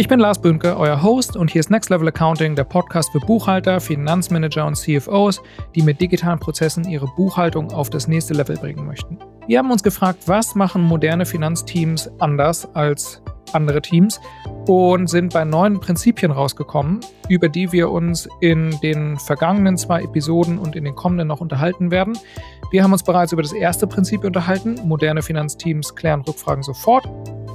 Ich bin Lars Bünke, euer Host und hier ist Next Level Accounting, der Podcast für Buchhalter, Finanzmanager und CFOs, die mit digitalen Prozessen ihre Buchhaltung auf das nächste Level bringen möchten. Wir haben uns gefragt, was machen moderne Finanzteams anders als andere Teams und sind bei neuen Prinzipien rausgekommen, über die wir uns in den vergangenen zwei Episoden und in den kommenden noch unterhalten werden. Wir haben uns bereits über das erste Prinzip unterhalten, moderne Finanzteams klären Rückfragen sofort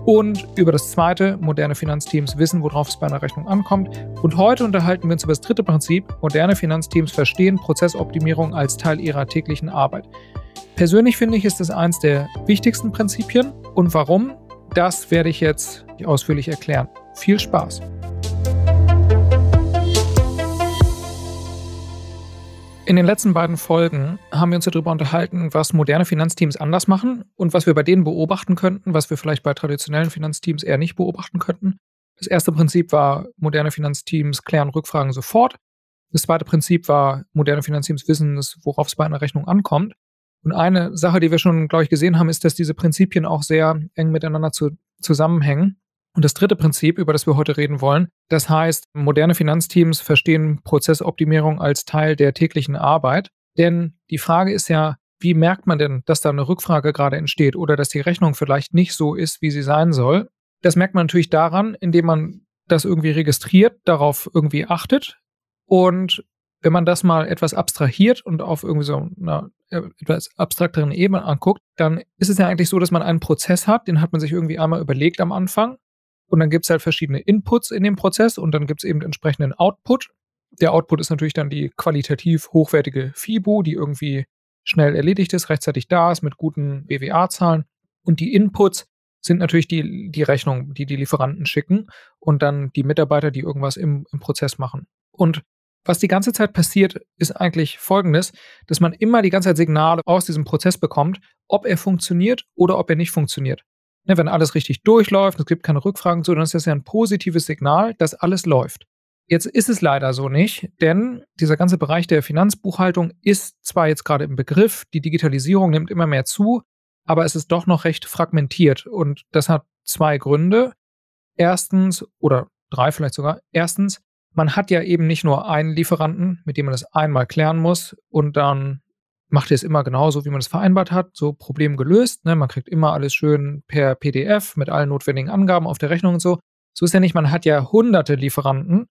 und über das zweite, moderne Finanzteams wissen, worauf es bei einer Rechnung ankommt. Und heute unterhalten wir uns über das dritte Prinzip, moderne Finanzteams verstehen Prozessoptimierung als Teil ihrer täglichen Arbeit. Persönlich finde ich, ist das eines der wichtigsten Prinzipien. Und warum? Das werde ich jetzt ausführlich erklären. Viel Spaß! In den letzten beiden Folgen haben wir uns darüber unterhalten, was moderne Finanzteams anders machen und was wir bei denen beobachten könnten, was wir vielleicht bei traditionellen Finanzteams eher nicht beobachten könnten. Das erste Prinzip war, moderne Finanzteams klären Rückfragen sofort. Das zweite Prinzip war, moderne Finanzteams wissen, worauf es bei einer Rechnung ankommt. Und eine Sache, die wir schon, glaube ich, gesehen haben, ist, dass diese Prinzipien auch sehr eng miteinander zu, zusammenhängen. Und das dritte Prinzip, über das wir heute reden wollen, das heißt, moderne Finanzteams verstehen Prozessoptimierung als Teil der täglichen Arbeit. Denn die Frage ist ja, wie merkt man denn, dass da eine Rückfrage gerade entsteht oder dass die Rechnung vielleicht nicht so ist, wie sie sein soll? Das merkt man natürlich daran, indem man das irgendwie registriert, darauf irgendwie achtet. Und wenn man das mal etwas abstrahiert und auf irgendwie so einer äh, etwas abstrakteren Ebene anguckt, dann ist es ja eigentlich so, dass man einen Prozess hat, den hat man sich irgendwie einmal überlegt am Anfang und dann gibt es halt verschiedene Inputs in dem Prozess und dann gibt es eben entsprechenden Output. Der Output ist natürlich dann die qualitativ hochwertige FIBO, die irgendwie schnell erledigt ist, rechtzeitig da ist, mit guten BWA-Zahlen. Und die Inputs sind natürlich die, die Rechnung, die die Lieferanten schicken und dann die Mitarbeiter, die irgendwas im, im Prozess machen. Und was die ganze Zeit passiert, ist eigentlich folgendes, dass man immer die ganze Zeit Signale aus diesem Prozess bekommt, ob er funktioniert oder ob er nicht funktioniert. Ne, wenn alles richtig durchläuft, es gibt keine Rückfragen so, dann ist das ja ein positives Signal, dass alles läuft. Jetzt ist es leider so nicht, denn dieser ganze Bereich der Finanzbuchhaltung ist zwar jetzt gerade im Begriff, die Digitalisierung nimmt immer mehr zu, aber es ist doch noch recht fragmentiert und das hat zwei Gründe. Erstens, oder drei vielleicht sogar, erstens, man hat ja eben nicht nur einen Lieferanten, mit dem man das einmal klären muss und dann macht ihr es immer genauso, wie man es vereinbart hat, so Problem gelöst. Ne? Man kriegt immer alles schön per PDF mit allen notwendigen Angaben auf der Rechnung und so. So ist ja nicht, man hat ja hunderte Lieferanten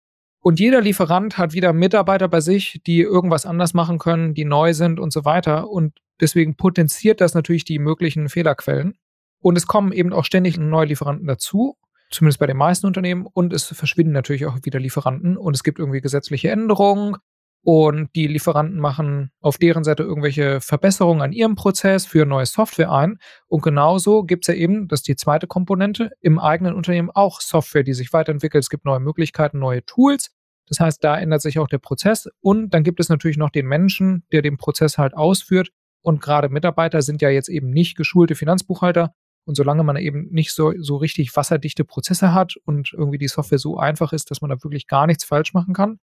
und jeder Lieferant hat wieder Mitarbeiter bei sich, die irgendwas anders machen können, die neu sind und so weiter. Und deswegen potenziert das natürlich die möglichen Fehlerquellen. Und es kommen eben auch ständig neue Lieferanten dazu, zumindest bei den meisten Unternehmen. Und es verschwinden natürlich auch wieder Lieferanten. Und es gibt irgendwie gesetzliche Änderungen und die Lieferanten machen auf deren Seite irgendwelche Verbesserungen an ihrem Prozess für neue Software ein. Und genauso gibt es ja eben, das ist die zweite Komponente, im eigenen Unternehmen auch Software, die sich weiterentwickelt. Es gibt neue Möglichkeiten, neue Tools. Das heißt, da ändert sich auch der Prozess. Und dann gibt es natürlich noch den Menschen, der den Prozess halt ausführt. Und gerade Mitarbeiter sind ja jetzt eben nicht geschulte Finanzbuchhalter. Und solange man eben nicht so, so richtig wasserdichte Prozesse hat und irgendwie die Software so einfach ist, dass man da wirklich gar nichts falsch machen kann,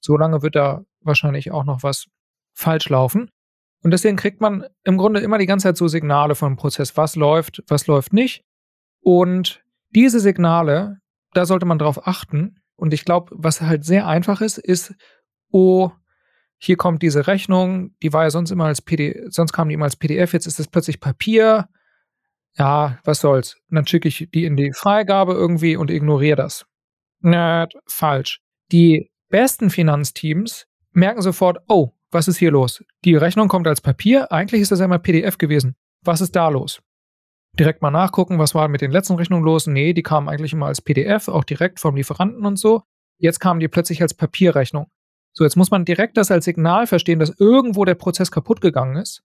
solange wird da wahrscheinlich auch noch was falsch laufen. Und deswegen kriegt man im Grunde immer die ganze Zeit so Signale vom Prozess, was läuft, was läuft nicht. Und diese Signale, da sollte man drauf achten. Und ich glaube, was halt sehr einfach ist, ist, oh, hier kommt diese Rechnung, die war ja sonst immer als PDF, sonst kam die immer als PDF, jetzt ist es plötzlich Papier. Ja, was soll's? Und dann schicke ich die in die Freigabe irgendwie und ignoriere das. Nerd, falsch. Die besten Finanzteams merken sofort, oh, was ist hier los? Die Rechnung kommt als Papier, eigentlich ist das einmal PDF gewesen. Was ist da los? Direkt mal nachgucken, was war mit den letzten Rechnungen los? Nee, die kamen eigentlich immer als PDF, auch direkt vom Lieferanten und so. Jetzt kamen die plötzlich als Papierrechnung. So, jetzt muss man direkt das als Signal verstehen, dass irgendwo der Prozess kaputt gegangen ist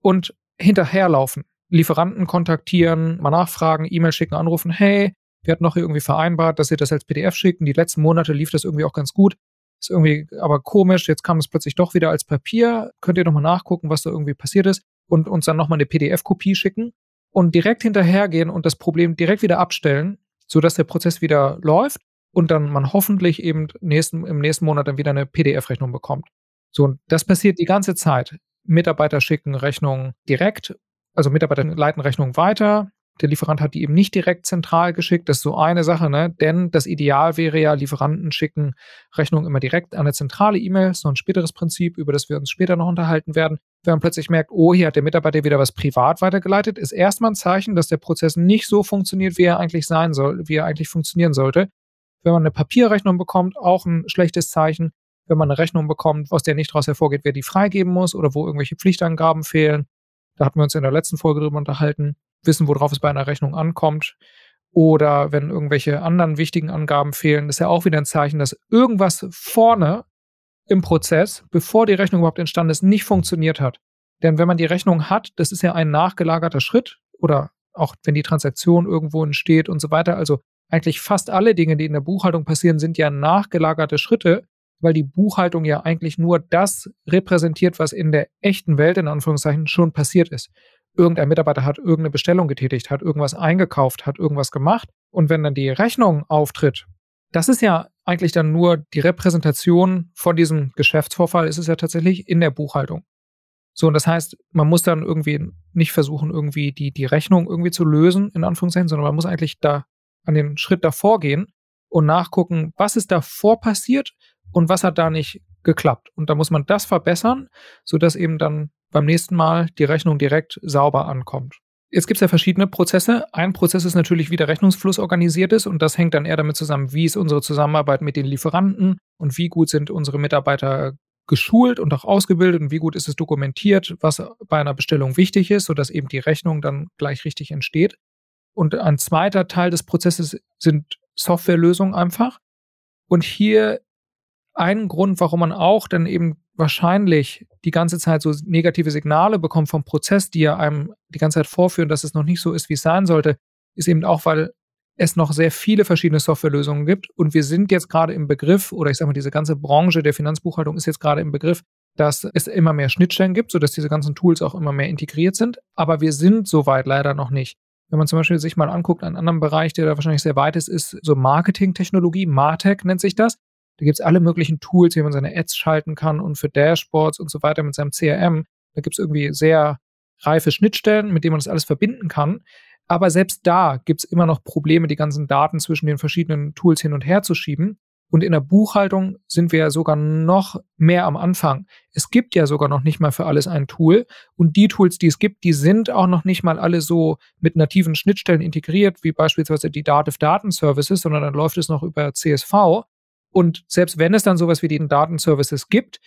und hinterherlaufen. Lieferanten kontaktieren, mal nachfragen, E-Mail schicken, anrufen, hey, wir hatten noch irgendwie vereinbart, dass ihr das als PDF schickt. Und die letzten Monate lief das irgendwie auch ganz gut. Ist irgendwie aber komisch. Jetzt kam es plötzlich doch wieder als Papier. Könnt ihr nochmal nachgucken, was da irgendwie passiert ist und uns dann nochmal eine PDF-Kopie schicken und direkt hinterhergehen und das Problem direkt wieder abstellen, sodass der Prozess wieder läuft und dann man hoffentlich eben nächsten, im nächsten Monat dann wieder eine PDF-Rechnung bekommt. So, und das passiert die ganze Zeit. Mitarbeiter schicken Rechnungen direkt, also Mitarbeiter leiten Rechnungen weiter, der Lieferant hat die eben nicht direkt zentral geschickt. Das ist so eine Sache, ne? Denn das Ideal wäre ja, Lieferanten schicken Rechnungen immer direkt an eine zentrale E-Mail. Das ist noch ein späteres Prinzip, über das wir uns später noch unterhalten werden. Wenn man plötzlich merkt, oh, hier hat der Mitarbeiter wieder was privat weitergeleitet, ist erstmal ein Zeichen, dass der Prozess nicht so funktioniert, wie er eigentlich sein soll, wie er eigentlich funktionieren sollte. Wenn man eine Papierrechnung bekommt, auch ein schlechtes Zeichen. Wenn man eine Rechnung bekommt, aus der nicht daraus hervorgeht, wer die freigeben muss oder wo irgendwelche Pflichtangaben fehlen. Da hatten wir uns in der letzten Folge drüber unterhalten wissen, worauf es bei einer Rechnung ankommt. Oder wenn irgendwelche anderen wichtigen Angaben fehlen, ist ja auch wieder ein Zeichen, dass irgendwas vorne im Prozess, bevor die Rechnung überhaupt entstanden ist, nicht funktioniert hat. Denn wenn man die Rechnung hat, das ist ja ein nachgelagerter Schritt oder auch wenn die Transaktion irgendwo entsteht und so weiter. Also eigentlich fast alle Dinge, die in der Buchhaltung passieren, sind ja nachgelagerte Schritte, weil die Buchhaltung ja eigentlich nur das repräsentiert, was in der echten Welt in Anführungszeichen schon passiert ist irgendein Mitarbeiter hat irgendeine Bestellung getätigt, hat irgendwas eingekauft, hat irgendwas gemacht. Und wenn dann die Rechnung auftritt, das ist ja eigentlich dann nur die Repräsentation von diesem Geschäftsvorfall, ist es ja tatsächlich in der Buchhaltung. So, und das heißt, man muss dann irgendwie nicht versuchen, irgendwie die, die Rechnung irgendwie zu lösen, in Anführungszeichen, sondern man muss eigentlich da an den Schritt davor gehen und nachgucken, was ist davor passiert und was hat da nicht geklappt. Und da muss man das verbessern, sodass eben dann beim nächsten Mal die Rechnung direkt sauber ankommt. Jetzt gibt es ja verschiedene Prozesse. Ein Prozess ist natürlich, wie der Rechnungsfluss organisiert ist und das hängt dann eher damit zusammen, wie ist unsere Zusammenarbeit mit den Lieferanten und wie gut sind unsere Mitarbeiter geschult und auch ausgebildet und wie gut ist es dokumentiert, was bei einer Bestellung wichtig ist, sodass eben die Rechnung dann gleich richtig entsteht. Und ein zweiter Teil des Prozesses sind Softwarelösungen einfach. Und hier ein Grund, warum man auch dann eben wahrscheinlich die ganze Zeit so negative Signale bekommt vom Prozess, die ja einem die ganze Zeit vorführen, dass es noch nicht so ist, wie es sein sollte, ist eben auch, weil es noch sehr viele verschiedene Softwarelösungen gibt und wir sind jetzt gerade im Begriff, oder ich sage mal, diese ganze Branche der Finanzbuchhaltung ist jetzt gerade im Begriff, dass es immer mehr Schnittstellen gibt, sodass diese ganzen Tools auch immer mehr integriert sind. Aber wir sind soweit leider noch nicht. Wenn man zum Beispiel sich mal anguckt, einen anderen Bereich, der da wahrscheinlich sehr weit ist, ist so Marketingtechnologie, Martech nennt sich das. Da gibt es alle möglichen Tools, wie man seine Ads schalten kann und für Dashboards und so weiter mit seinem CRM. Da gibt es irgendwie sehr reife Schnittstellen, mit denen man das alles verbinden kann. Aber selbst da gibt es immer noch Probleme, die ganzen Daten zwischen den verschiedenen Tools hin und her zu schieben. Und in der Buchhaltung sind wir ja sogar noch mehr am Anfang. Es gibt ja sogar noch nicht mal für alles ein Tool. Und die Tools, die es gibt, die sind auch noch nicht mal alle so mit nativen Schnittstellen integriert, wie beispielsweise die Dativ Daten Services, sondern dann läuft es noch über CSV. Und selbst wenn es dann sowas wie die Datenservices gibt,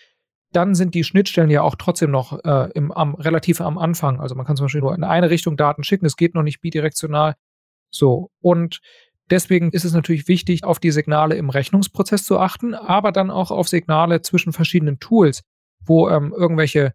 dann sind die Schnittstellen ja auch trotzdem noch äh, im, am, relativ am Anfang. Also man kann zum Beispiel nur in eine Richtung Daten schicken, es geht noch nicht bidirektional. So. Und deswegen ist es natürlich wichtig, auf die Signale im Rechnungsprozess zu achten, aber dann auch auf Signale zwischen verschiedenen Tools, wo ähm, irgendwelche,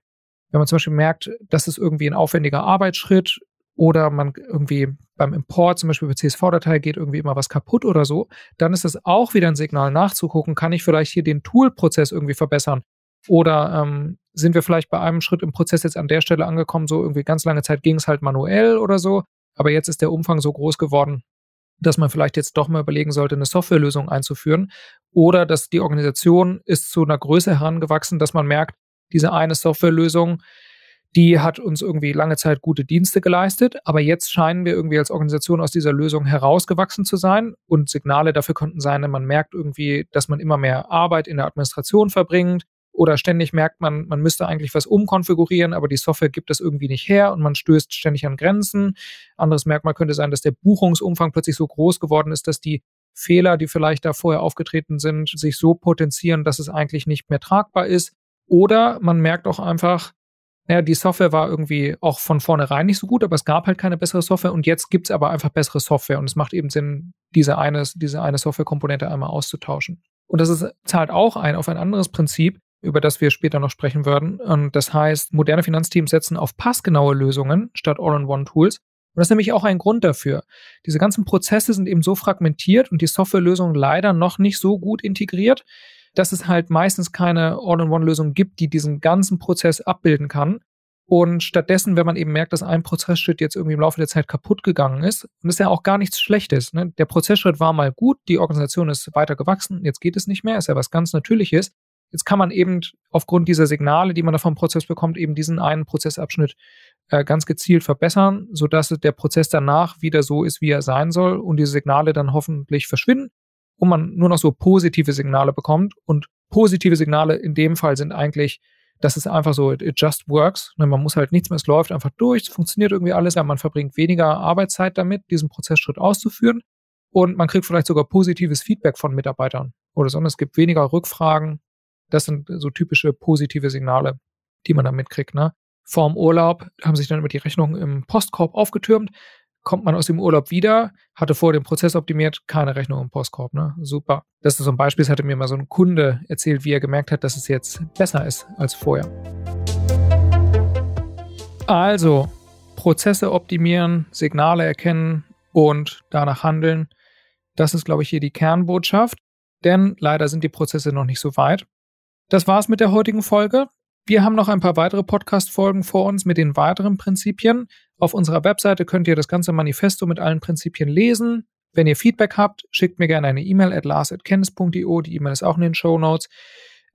wenn man zum Beispiel merkt, das ist irgendwie ein aufwendiger Arbeitsschritt oder man irgendwie beim Import zum Beispiel für CSV-Datei geht irgendwie immer was kaputt oder so, dann ist das auch wieder ein Signal nachzugucken, kann ich vielleicht hier den Tool-Prozess irgendwie verbessern? Oder ähm, sind wir vielleicht bei einem Schritt im Prozess jetzt an der Stelle angekommen, so irgendwie ganz lange Zeit ging es halt manuell oder so, aber jetzt ist der Umfang so groß geworden, dass man vielleicht jetzt doch mal überlegen sollte, eine Softwarelösung einzuführen oder dass die Organisation ist zu einer Größe herangewachsen, dass man merkt, diese eine Softwarelösung, die hat uns irgendwie lange Zeit gute Dienste geleistet, aber jetzt scheinen wir irgendwie als Organisation aus dieser Lösung herausgewachsen zu sein und Signale dafür könnten sein, man merkt irgendwie, dass man immer mehr Arbeit in der Administration verbringt oder ständig merkt man, man müsste eigentlich was umkonfigurieren, aber die Software gibt es irgendwie nicht her und man stößt ständig an Grenzen. Anderes Merkmal könnte sein, dass der Buchungsumfang plötzlich so groß geworden ist, dass die Fehler, die vielleicht da vorher aufgetreten sind, sich so potenzieren, dass es eigentlich nicht mehr tragbar ist. Oder man merkt auch einfach, naja, die Software war irgendwie auch von vornherein nicht so gut, aber es gab halt keine bessere Software und jetzt gibt es aber einfach bessere Software und es macht eben Sinn, diese eine, diese eine Softwarekomponente einmal auszutauschen. Und das ist, zahlt auch ein auf ein anderes Prinzip, über das wir später noch sprechen würden. Und das heißt, moderne Finanzteams setzen auf passgenaue Lösungen statt All-in-One-Tools. Und das ist nämlich auch ein Grund dafür. Diese ganzen Prozesse sind eben so fragmentiert und die Softwarelösung leider noch nicht so gut integriert, dass es halt meistens keine All-in-One-Lösung gibt, die diesen ganzen Prozess abbilden kann. Und stattdessen, wenn man eben merkt, dass ein Prozessschritt jetzt irgendwie im Laufe der Zeit kaputt gegangen ist, und das ist ja auch gar nichts Schlechtes. Ne? Der Prozessschritt war mal gut, die Organisation ist weiter gewachsen, jetzt geht es nicht mehr, ist ja was ganz Natürliches. Jetzt kann man eben aufgrund dieser Signale, die man da vom Prozess bekommt, eben diesen einen Prozessabschnitt äh, ganz gezielt verbessern, sodass der Prozess danach wieder so ist, wie er sein soll und diese Signale dann hoffentlich verschwinden und man nur noch so positive Signale bekommt. Und positive Signale in dem Fall sind eigentlich, dass es einfach so, it, just works. Ne, man muss halt nichts mehr, es läuft einfach durch, es funktioniert irgendwie alles. Ja, man verbringt weniger Arbeitszeit damit, diesen Prozessschritt auszuführen. Und man kriegt vielleicht sogar positives Feedback von Mitarbeitern oder so. Und es gibt weniger Rückfragen. Das sind so typische positive Signale, die man da mitkriegt. Ne? Vorm Urlaub haben sich dann immer die Rechnungen im Postkorb aufgetürmt kommt man aus dem Urlaub wieder, hatte vor dem Prozess optimiert, keine Rechnung im Postkorb. Ne? Super. Das ist so ein Beispiel, das hatte mir mal so ein Kunde erzählt, wie er gemerkt hat, dass es jetzt besser ist als vorher. Also, Prozesse optimieren, Signale erkennen und danach handeln. Das ist, glaube ich, hier die Kernbotschaft. Denn leider sind die Prozesse noch nicht so weit. Das war's mit der heutigen Folge. Wir haben noch ein paar weitere Podcast-Folgen vor uns mit den weiteren Prinzipien. Auf unserer Webseite könnt ihr das ganze Manifesto mit allen Prinzipien lesen. Wenn ihr Feedback habt, schickt mir gerne eine E-Mail at lars.kennis.io. Die E-Mail ist auch in den Show Notes.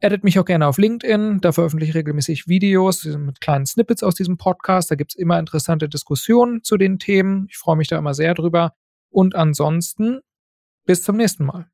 Addet mich auch gerne auf LinkedIn. Da veröffentliche ich regelmäßig Videos mit kleinen Snippets aus diesem Podcast. Da gibt es immer interessante Diskussionen zu den Themen. Ich freue mich da immer sehr drüber. Und ansonsten bis zum nächsten Mal.